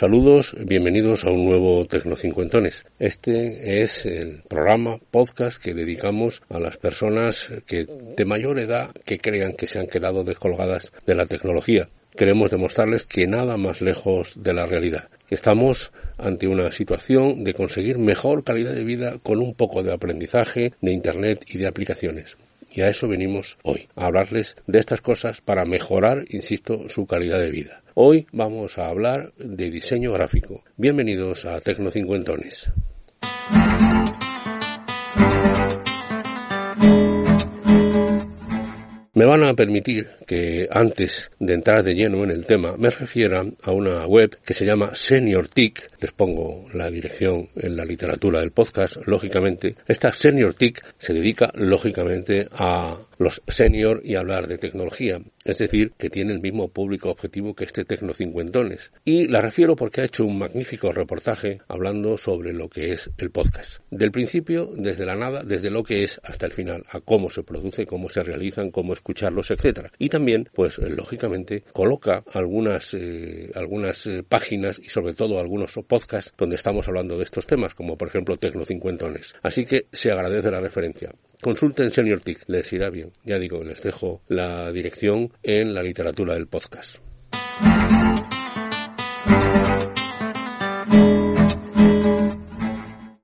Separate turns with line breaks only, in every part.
Saludos, bienvenidos a un nuevo Tecnocincuentones. Este es el programa, podcast que dedicamos a las personas que de mayor edad que crean que se han quedado descolgadas de la tecnología. Queremos demostrarles que nada más lejos de la realidad. Estamos ante una situación de conseguir mejor calidad de vida con un poco de aprendizaje, de Internet y de aplicaciones. Y a eso venimos hoy, a hablarles de estas cosas para mejorar, insisto, su calidad de vida. Hoy vamos a hablar de diseño gráfico. Bienvenidos a Tecnocincuentones. Me van a permitir que antes de entrar de lleno en el tema me refiera a una web que se llama Senior TIC. Les pongo la dirección en la literatura del podcast, lógicamente. Esta Senior se dedica, lógicamente, a los senior y hablar de tecnología, es decir, que tiene el mismo público objetivo que este Tecno Cincuentones. Y la refiero porque ha hecho un magnífico reportaje hablando sobre lo que es el podcast. Del principio, desde la nada, desde lo que es hasta el final, a cómo se produce, cómo se realizan, cómo escucharlos, etcétera. Y también, pues lógicamente, coloca algunas eh, algunas eh, páginas y sobre todo algunos podcasts donde estamos hablando de estos temas, como por ejemplo Tecno Cincuentones. Así que se agradece la referencia. Consulten Senior TIC, les irá bien. Ya digo, les dejo la dirección en la literatura del podcast.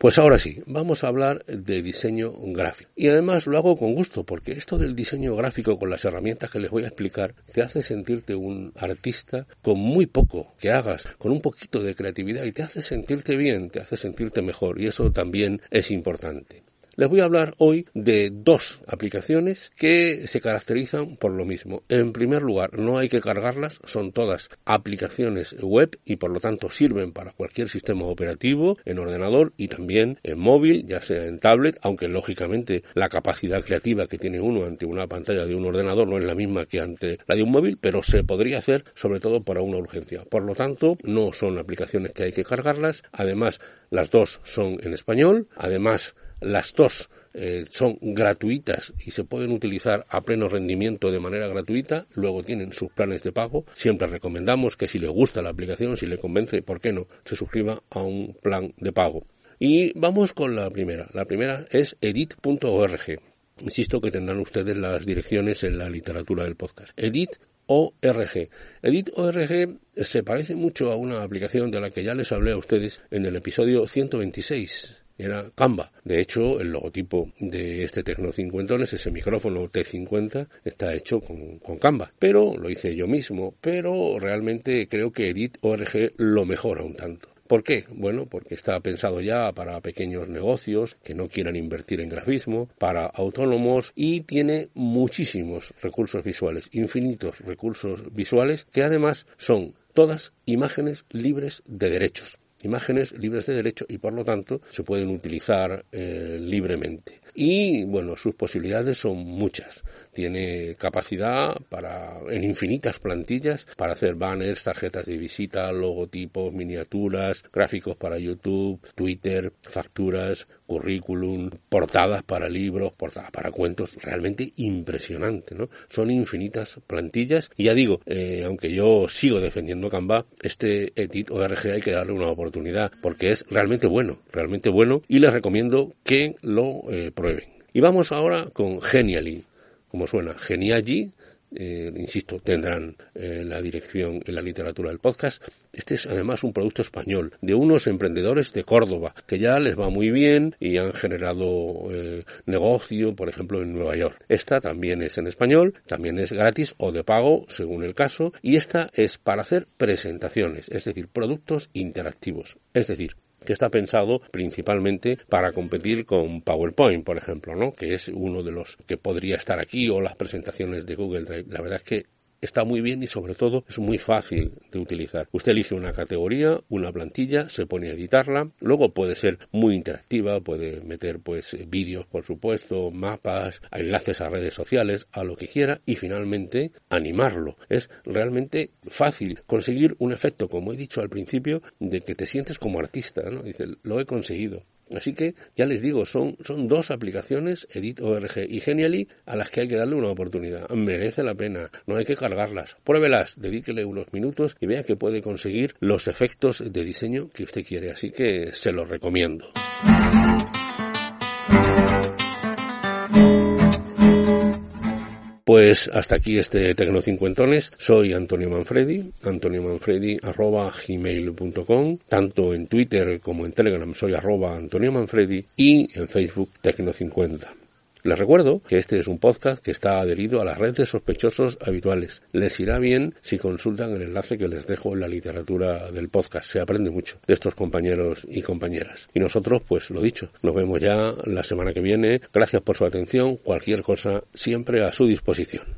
Pues ahora sí, vamos a hablar de diseño gráfico. Y además lo hago con gusto, porque esto del diseño gráfico con las herramientas que les voy a explicar te hace sentirte un artista con muy poco que hagas, con un poquito de creatividad y te hace sentirte bien, te hace sentirte mejor y eso también es importante. Les voy a hablar hoy de dos aplicaciones que se caracterizan por lo mismo. En primer lugar, no hay que cargarlas, son todas aplicaciones web y por lo tanto sirven para cualquier sistema operativo, en ordenador y también en móvil, ya sea en tablet, aunque lógicamente la capacidad creativa que tiene uno ante una pantalla de un ordenador no es la misma que ante la de un móvil, pero se podría hacer sobre todo para una urgencia. Por lo tanto, no son aplicaciones que hay que cargarlas, además las dos son en español, además las dos eh, son gratuitas y se pueden utilizar a pleno rendimiento de manera gratuita. Luego tienen sus planes de pago. Siempre recomendamos que si le gusta la aplicación, si le convence, ¿por qué no? Se suscriba a un plan de pago. Y vamos con la primera. La primera es edit.org. Insisto que tendrán ustedes las direcciones en la literatura del podcast. Edit.org. Edit.org se parece mucho a una aplicación de la que ya les hablé a ustedes en el episodio 126 era Canva. De hecho, el logotipo de este Tecno 50, ese micrófono T50, está hecho con, con, Canva. Pero lo hice yo mismo, pero realmente creo que Edit.org lo mejora un tanto. ¿Por qué? Bueno, porque está pensado ya para pequeños negocios que no quieran invertir en grafismo, para autónomos y tiene muchísimos recursos visuales, infinitos recursos visuales que además son todas imágenes libres de derechos imágenes libres de derecho y por lo tanto se pueden utilizar eh, libremente. Y bueno, sus posibilidades son muchas. Tiene capacidad para, en infinitas plantillas, para hacer banners, tarjetas de visita, logotipos, miniaturas, gráficos para YouTube, Twitter, facturas, currículum, portadas para libros, portadas para cuentos, realmente impresionante, ¿no? Son infinitas plantillas y ya digo, eh, aunque yo sigo defendiendo Canva, este Edit ORG hay que darle una oportunidad porque es realmente bueno, realmente bueno y les recomiendo que lo eh, prueben. Y vamos ahora con Genially, como suena, Genially, eh, insisto, tendrán eh, la dirección en la literatura del podcast. Este es además un producto español de unos emprendedores de Córdoba que ya les va muy bien y han generado eh, negocio, por ejemplo, en Nueva York. Esta también es en español, también es gratis o de pago, según el caso, y esta es para hacer presentaciones, es decir, productos interactivos. Es decir, que está pensado principalmente para competir con PowerPoint, por ejemplo, ¿no? que es uno de los que podría estar aquí o las presentaciones de Google Drive. La verdad es que está muy bien y sobre todo es muy fácil de utilizar. Usted elige una categoría, una plantilla, se pone a editarla, luego puede ser muy interactiva, puede meter pues vídeos por supuesto, mapas, enlaces a redes sociales, a lo que quiera y finalmente animarlo. Es realmente fácil conseguir un efecto, como he dicho al principio, de que te sientes como artista, ¿no? Dice, lo he conseguido. Así que ya les digo, son, son dos aplicaciones, EditORG y Genially, a las que hay que darle una oportunidad. Merece la pena, no hay que cargarlas. Pruébelas, dedíquele unos minutos y vea que puede conseguir los efectos de diseño que usted quiere. Así que se los recomiendo. Pues hasta aquí este Tecnocincuentones. Soy Antonio Manfredi, Antonio Manfredi arroba gmail.com, tanto en Twitter como en Telegram soy arroba Antonio Manfredi y en Facebook Tecno50. Les recuerdo que este es un podcast que está adherido a las redes de sospechosos habituales. Les irá bien si consultan el enlace que les dejo en la literatura del podcast. Se aprende mucho de estos compañeros y compañeras. Y nosotros, pues lo dicho, nos vemos ya la semana que viene. Gracias por su atención. Cualquier cosa siempre a su disposición.